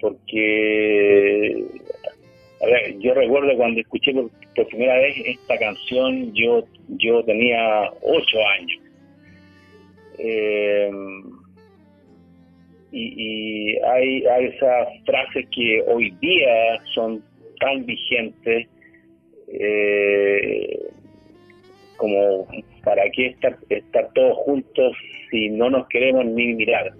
porque a ver, yo recuerdo cuando escuché por, primera vez esta canción, yo, yo tenía ocho años. Eh, y, y hay, hay esas frases que hoy día son tan vigente eh, como para qué estar, estar todos juntos si no nos queremos ni mirar.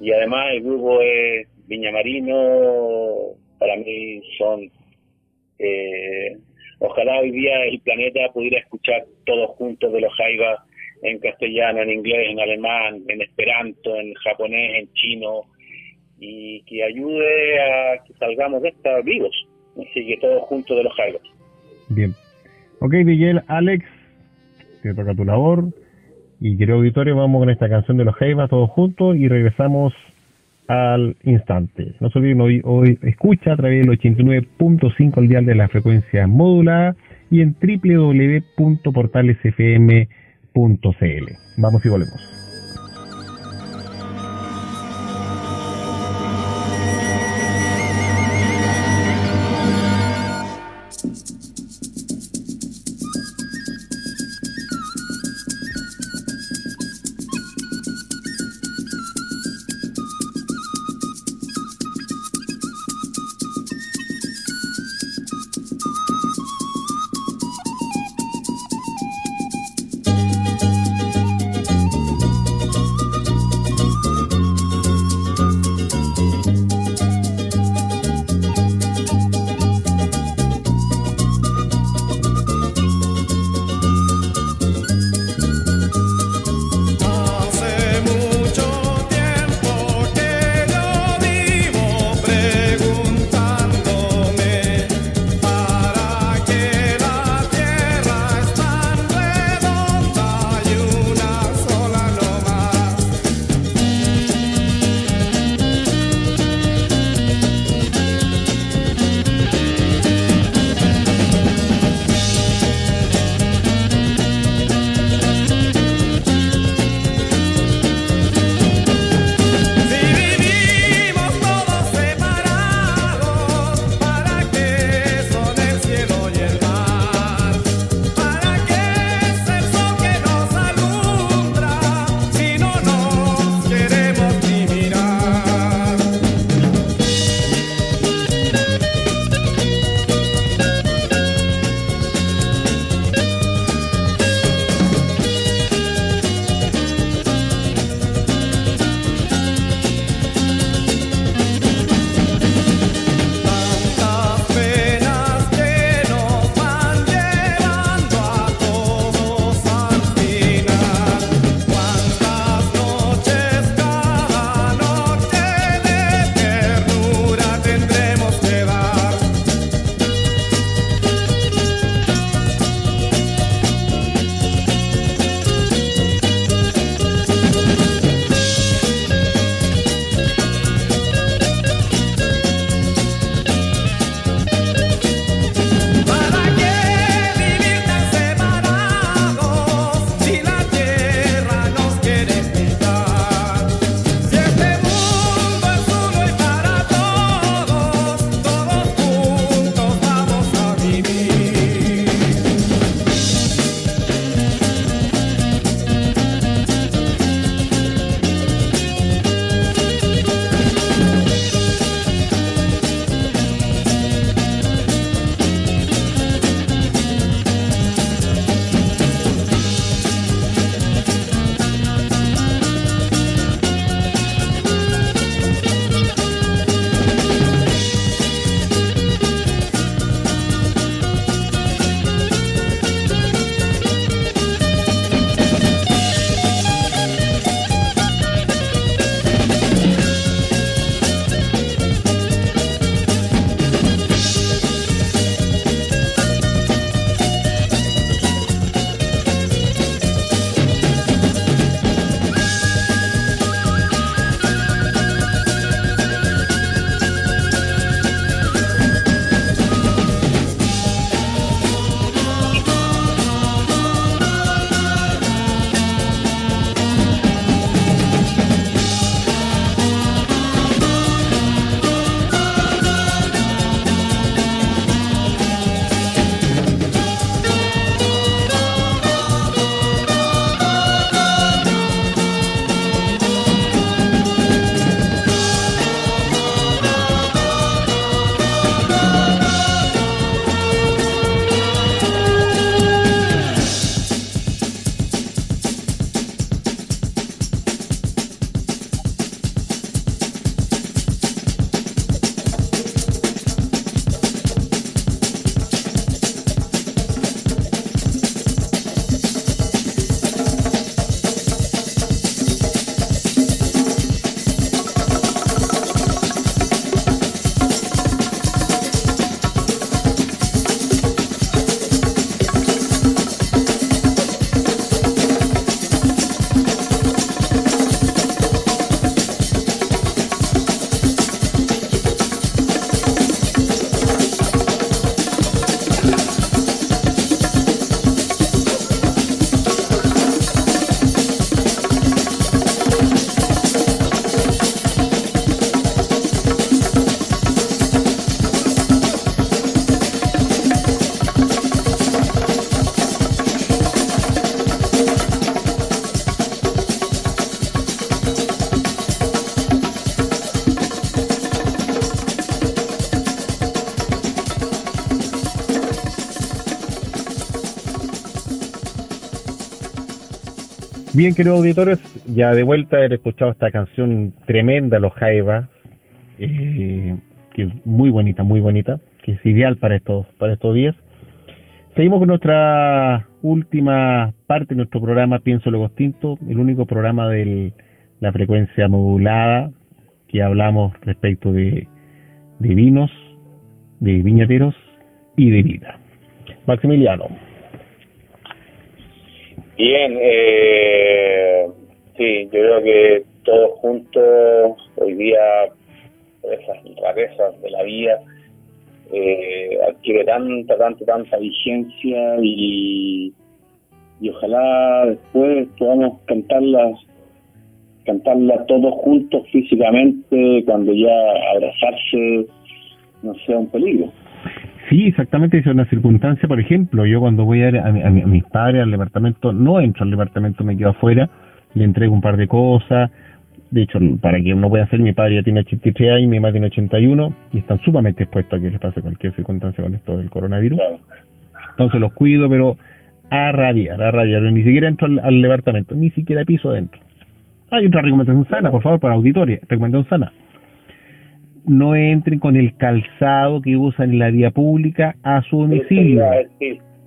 Y además el grupo es Viñamarino, para mí son... Eh, ojalá hoy día el planeta pudiera escuchar todos juntos de los Jaivas en castellano, en inglés, en alemán, en esperanto, en japonés, en chino, y que ayude a que salgamos de esta vivos. Así que todos juntos de los Jaivas. Bien. Ok, Miguel, Alex, te toca tu labor. Y querido auditorio, vamos con esta canción de los Jaivas todos juntos y regresamos al instante. No se olviden, hoy, hoy escucha a través del 89.5 al dial de la frecuencia modulada y en www.portalesfm.cl. Vamos y volvemos. Bien, queridos auditores, ya de vuelta he escuchado esta canción tremenda, Los Jaivas, eh, que es muy bonita, muy bonita, que es ideal para estos, para estos días. Seguimos con nuestra última parte de nuestro programa Pienso Luego Extinto, el único programa de la frecuencia modulada que hablamos respecto de, de vinos, de viñateros y de vida. Maximiliano. Bien, eh, sí, yo creo que todos juntos hoy día esas rarezas de la vida eh, adquiere tanta, tanta, tanta vigencia y, y ojalá después podamos cantarlas cantarla todos juntos físicamente cuando ya abrazarse no sea un peligro. Sí, exactamente, es una circunstancia, por ejemplo, yo cuando voy a, a, a, mis padres al departamento, no entro al departamento, me quedo afuera, le entrego un par de cosas, de hecho, para que uno pueda hacer, mi padre ya tiene 83 años, mi madre tiene 81, y están sumamente expuestos a que les pase cualquier circunstancia con esto del coronavirus. Entonces los cuido, pero a radiar, a radiar, ni siquiera entro al, al departamento, ni siquiera piso adentro. Hay otra recomendación sana, por favor, para auditoria, recomendación sana no entren con el calzado que usan en la vía pública a su domicilio.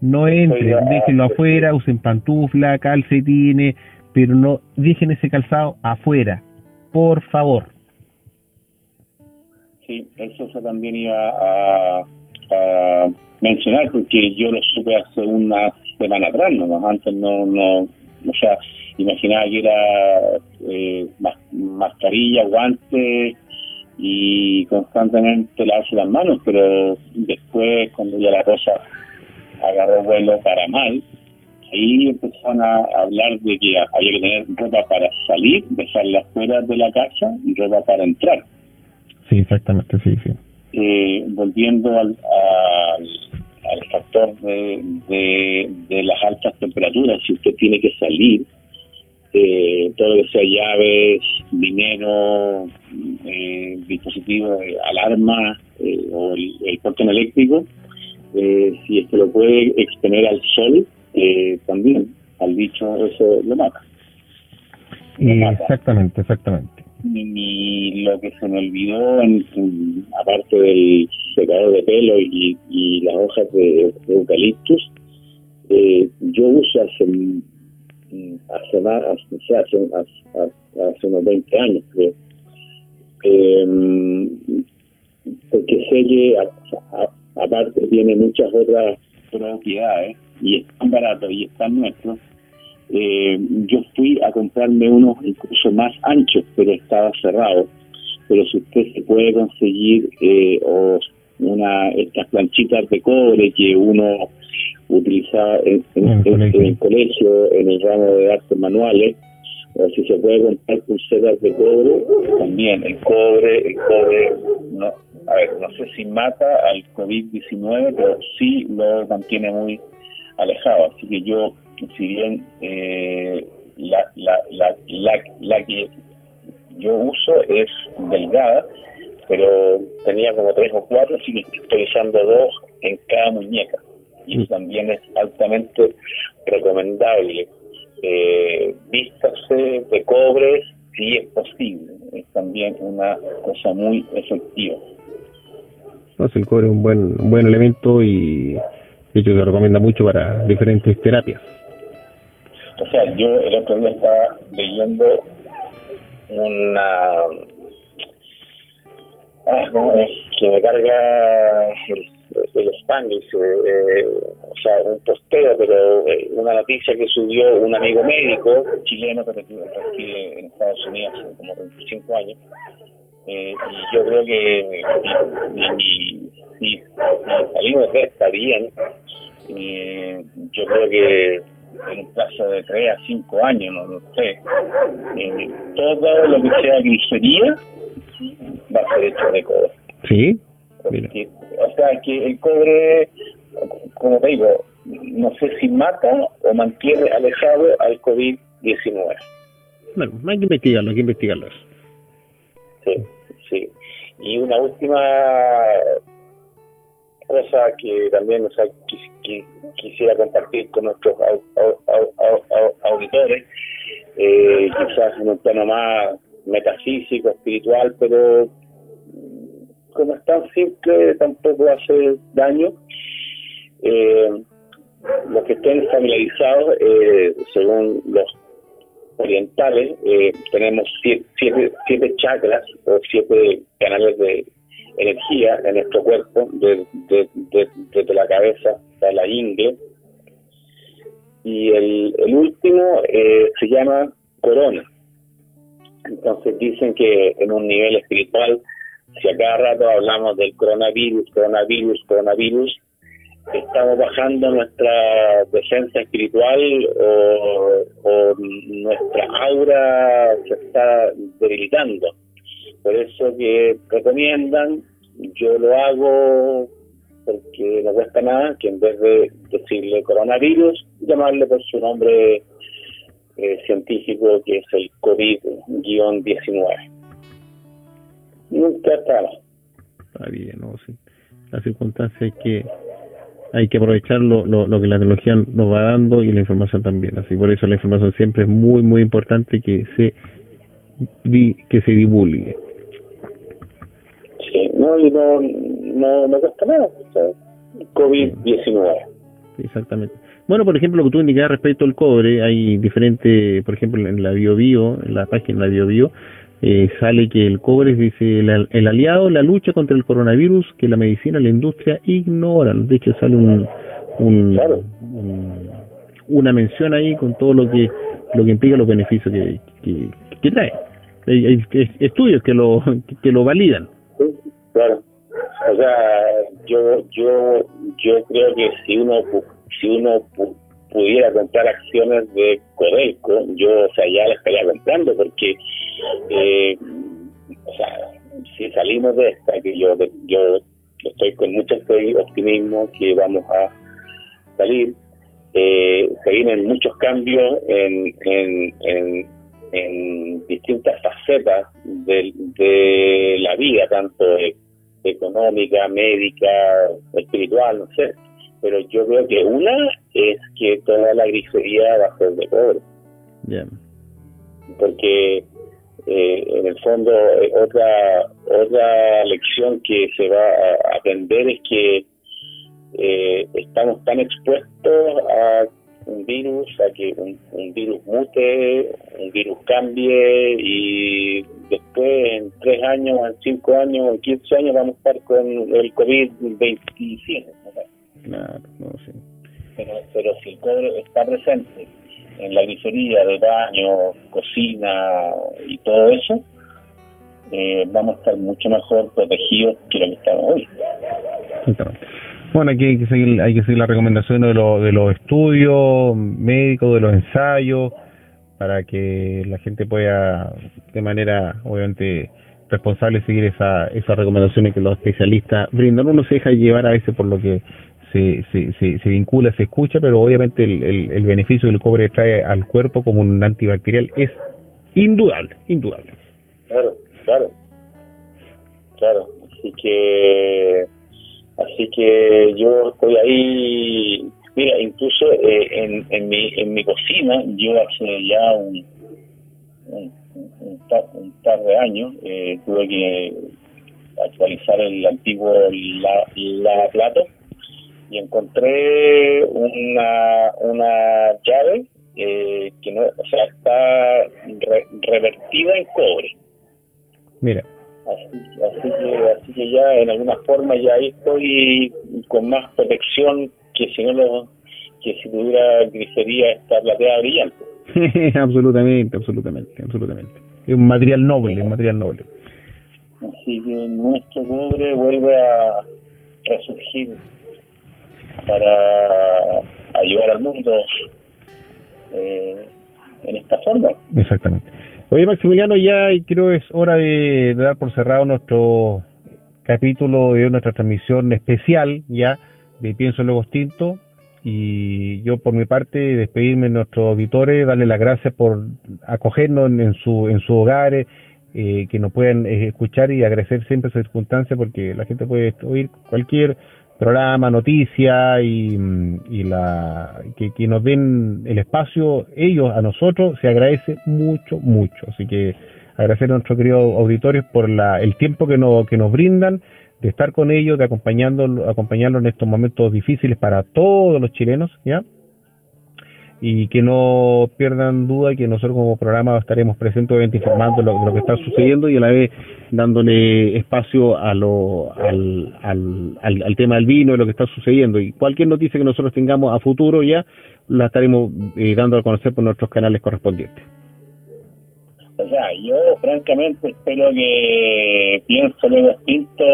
No entren, déjenlo afuera, usen pantufla, calcetines, pero no dejen ese calzado afuera, por favor. Sí, eso también iba a, a, mencionar porque yo lo supe hace una semana atrás, ¿no? antes no, no, o sea, imaginaba que era eh, mascarilla, guantes y constantemente lavarse las manos, pero después cuando ya la cosa agarró vuelo para mal, ahí empezaron a hablar de que había que tener ropa para salir, dejarla fuera de la casa y ropa para entrar. Sí, exactamente, sí, sí. Eh, volviendo al, al, al factor de, de, de las altas temperaturas, si usted tiene que salir, eh, todo lo que sea llaves, dinero, eh, dispositivos, de alarma eh, o el, el, portón eléctrico, eh, si es que lo puede exponer al sol, eh, también, al dicho, eso lo mata. Lo mata. Exactamente, exactamente. Y, lo que se me olvidó, en, en, aparte del secador de pelo y, y las hojas de, de eucaliptus, eh, yo uso hace hace, hace, hace, hace unos 20 años, creo. Eh, porque sé que aparte tiene muchas otras propiedades y es tan barato y es tan nuestro. Eh, yo fui a comprarme unos incluso más anchos, pero estaba cerrado. Pero si usted se puede conseguir eh, o una estas planchitas de cobre que uno utilizaba en, en, en, en, el colegio, en el ramo de artes manuales, o si se puede comprar pulseras de cobre, también el cobre, el cobre, no, a ver, no sé si mata al COVID-19, pero sí lo mantiene muy alejado. Así que yo, si bien eh, la, la, la, la, la que yo uso es delgada, pero tenía como tres o cuatro, así que estoy usando dos en cada muñeca. Y también es altamente recomendable. Eh, vístase de cobre si es posible. Es también una cosa muy efectiva. No, el cobre es un buen, un buen elemento y de hecho se recomienda mucho para diferentes terapias. O sea, yo el otro día estaba leyendo una ah, no, es que me carga el, el Spanglish, eh, o sea, un posteo, pero eh, una noticia que subió un amigo médico chileno que reside en Estados Unidos hace como 25 años. Eh, y yo creo que si salimos de esta bien, eh, yo creo que en un plazo de 3 a 5 años, no lo sé, eh, todo lo que sea grisería va a ser hecho de cobre. Sí. Porque, o sea, que el cobre, como te digo, no sé si mata o mantiene alejado al COVID-19. Bueno, hay que investigarlo, hay que investigarlo. Sí, sí. Y una última cosa que también o sea, quis, quis, quisiera compartir con nuestros au, au, au, auditores eh, quizás en un tono más metafísico, espiritual, pero como es tan simple tampoco hace daño. Eh, los que estén familiarizados, eh, según los orientales, eh, tenemos siete, siete, chakras o siete canales de energía en nuestro cuerpo, desde de, la cabeza hasta la ingle. Y el, el último eh, se llama corona. Entonces dicen que en un nivel espiritual, si a cada rato hablamos del coronavirus, coronavirus, coronavirus, estamos bajando nuestra defensa espiritual o, nuestra aura se está debilitando. Por eso que recomiendan, yo lo hago porque no cuesta nada, que en vez de decirle coronavirus, llamarle por su nombre eh, científico que es el COVID-19. Nunca está Está bien, ¿no? Sí. La circunstancia es que hay que aprovechar lo, lo, que la tecnología nos va dando y la información también. Así por eso la información siempre es muy, muy importante que se, que se divulgue. Sí, no, y no, no, no cuesta nada. COVID-19. Exactamente. Bueno, por ejemplo, lo que tú indicabas respecto al cobre, hay diferentes, por ejemplo, en la BioBio, en la página de la BioBio, eh, sale que el cobre dice el, aliado la lucha contra el coronavirus que la medicina y la industria ignoran. De hecho, sale un, una mención ahí con todo lo que lo que implica los beneficios que, que, trae. Hay, estudios que lo que lo validan. claro. O sea, yo yo yo creo que si uno si uno pudiera comprar acciones de Codelco, yo, o sea, ya las estaría comprando porque, eh, o sea, si salimos de esta, que yo, yo estoy con mucho optimismo que vamos a salir, eh, se vienen muchos cambios en, en, en, distintas facetas de, de la vida, tanto económica, médica, espiritual, no sé pero yo creo que una es que toda la grifería va a ser de cobre. Porque eh, en el fondo eh, otra otra lección que se va a aprender es que eh, estamos tan expuestos a un virus, a que un, un, virus mute, un virus cambie y después en tres años, en cinco años, en quince años vamos a estar con el COVID-25. Claro, no sé. Pero, pero si el está presente en la grifería de baño, cocina y todo eso, eh, vamos a estar mucho mejor protegidos que lo que estamos hoy. Bueno, aquí hay que seguir, hay que seguir la recomendación de, de los estudios médicos, de los ensayos, para que la gente pueda, de manera, obviamente, responsable, seguir esa, esas recomendaciones que los especialistas brindan. Uno se deja llevar a veces por lo que se, se, se, vincula, se escucha, pero obviamente el, el, beneficio que el cobre trae al cuerpo como un antibacterial es indudable, indudable. Claro, claro, claro. Así que, así que yo estoy ahí. Mira, incluso eh, en, en, mi, en mi cocina, yo hace ya un, un, par, de años eh, tuve que actualizar el antiguo la, la plato y encontré una, una llave eh, que no, o sea, está revertida en cobre. Mira. Así, así, que, así que ya en alguna forma ya estoy con más protección que si no lo, que si tuviera grifería esta plateada brillante. absolutamente, absolutamente, absolutamente. Es un material noble, un material noble. Así que nuestro cobre vuelve a resurgir para ayudar al mundo eh, en esta forma. Exactamente. Oye, Maximiliano, ya creo es hora de, dar por cerrado nuestro capítulo de nuestra transmisión especial ya de Pienso Luego Extinto y yo por mi parte despedirme de nuestros auditores, darle las gracias por acogernos en, su en sus hogares, eh, que nos puedan eh, escuchar y agradecer siempre esa circunstancia porque la gente puede oír cualquier programa, noticia y, y la que, que, nos den el espacio ellos a nosotros se agradece mucho mucho así que agradecer a nuestros queridos auditores por la, el tiempo que, no, que nos brindan de estar con ellos, de acompañando, acompañarlos en estos momentos difíciles para todos los chilenos, ¿ya? Y que no pierdan duda que nosotros como programa estaremos presentes, obviamente informando lo, lo que está sucediendo y a la vez dándole espacio a lo, al, al, al, tema del vino y lo que está sucediendo. Y cualquier noticia que nosotros tengamos a futuro ya la estaremos eh, dando a conocer por nuestros canales correspondientes. O sea, yo francamente espero que Pienso Luego Extinto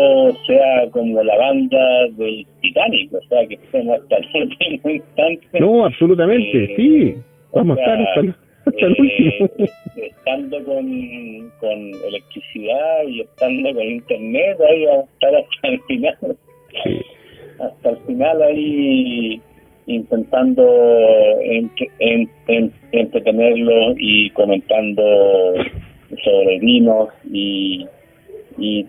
sea como la banda del Titanic, o sea, que estemos hasta el último instante. No, absolutamente, eh, sí. Vamos a estar hasta, el último. Eh, estando con, con electricidad y estando con internet, ahí vamos a estar hasta el final. Sí. Hasta el final ahí intentando entretenerlo y comentando sobre vinos y, y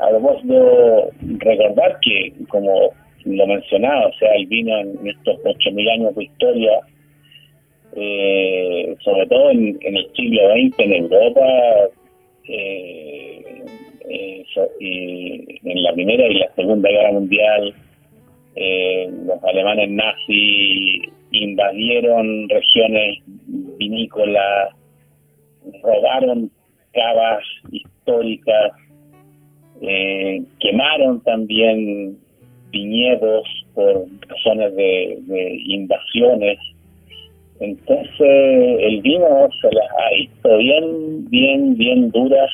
además de recordar que, como lo mencionaba, o sea, el vino en estos 8.000 años de historia, eh, sobre todo en, el siglo XX en Europa, eh, eh, en la Primera y la Segunda Guerra Mundial, eh, los alemanes nazis invadieron regiones vinícolas, robaron cavas históricas, eh, quemaron también viñedos por razones de, invasiones. Entonces el vino se las ha visto bien, bien, bien duras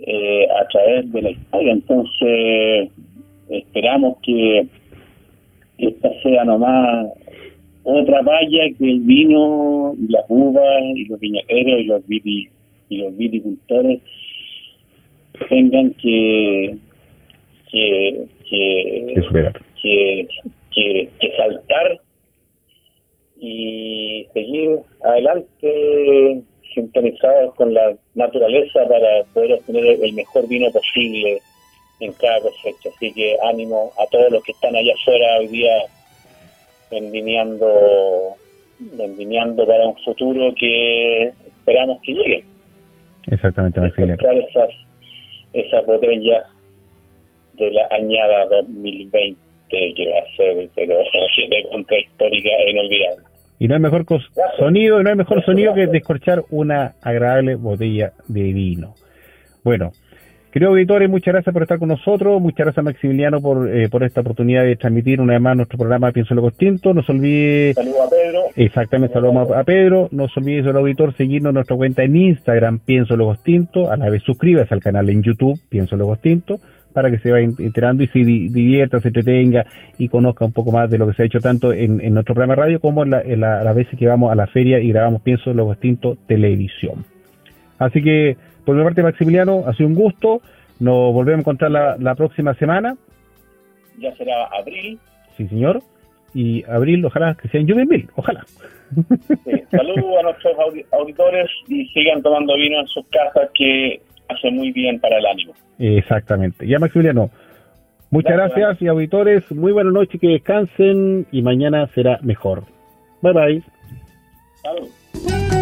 eh, a través de la historia. Entonces esperamos que esta sea nomás otra valla que el vino, y las uvas y los viñateros y los y los viticultores tengan que que que, que, que, saltar y seguir adelante sintonizados con la naturaleza para poder obtener el mejor vino posible en cada cosecha. Así que ánimo a todos los que están allá afuera hoy día vendimiando, vendimiando para un futuro que esperamos que llegue. Exactamente, esas, esa botella de la añada 2020 que va a ser, pero de contra histórica e inolvidable. Y no hay mejor sonido, no hay mejor sonido que descorchar una agradable botella de vino. Bueno, Queridos auditores, muchas gracias por estar con nosotros, muchas gracias Maximiliano por, eh, por esta oportunidad de transmitir una vez más nuestro programa Pienso lo Distinto. No se olvide... Saludos a Pedro. Exactamente, saludos a Pedro. No se olvide, señor auditor, seguirnos en nuestra cuenta en Instagram, Pienso lo Distinto. A la vez suscríbase al canal en YouTube, Pienso lo Distinto, para que se vaya enterando y se divierta, se entretenga y conozca un poco más de lo que se ha hecho tanto en, nuestro programa radio como en, la, las veces que vamos a la feria y grabamos Pienso lo Distinto televisión. Así que por mi parte, Maximiliano, ha sido un gusto. Nos volvemos a encontrar la, próxima semana. Ya será abril. Sí, señor. Y abril, ojalá que sea en mil, ojalá. Saludos a nuestros auditores y sigan tomando vino en sus casas que hace muy bien para el ánimo. Exactamente. Ya, Maximiliano, muchas gracias, y auditores, muy buenas noches, que descansen y mañana será mejor. Bye bye. Salud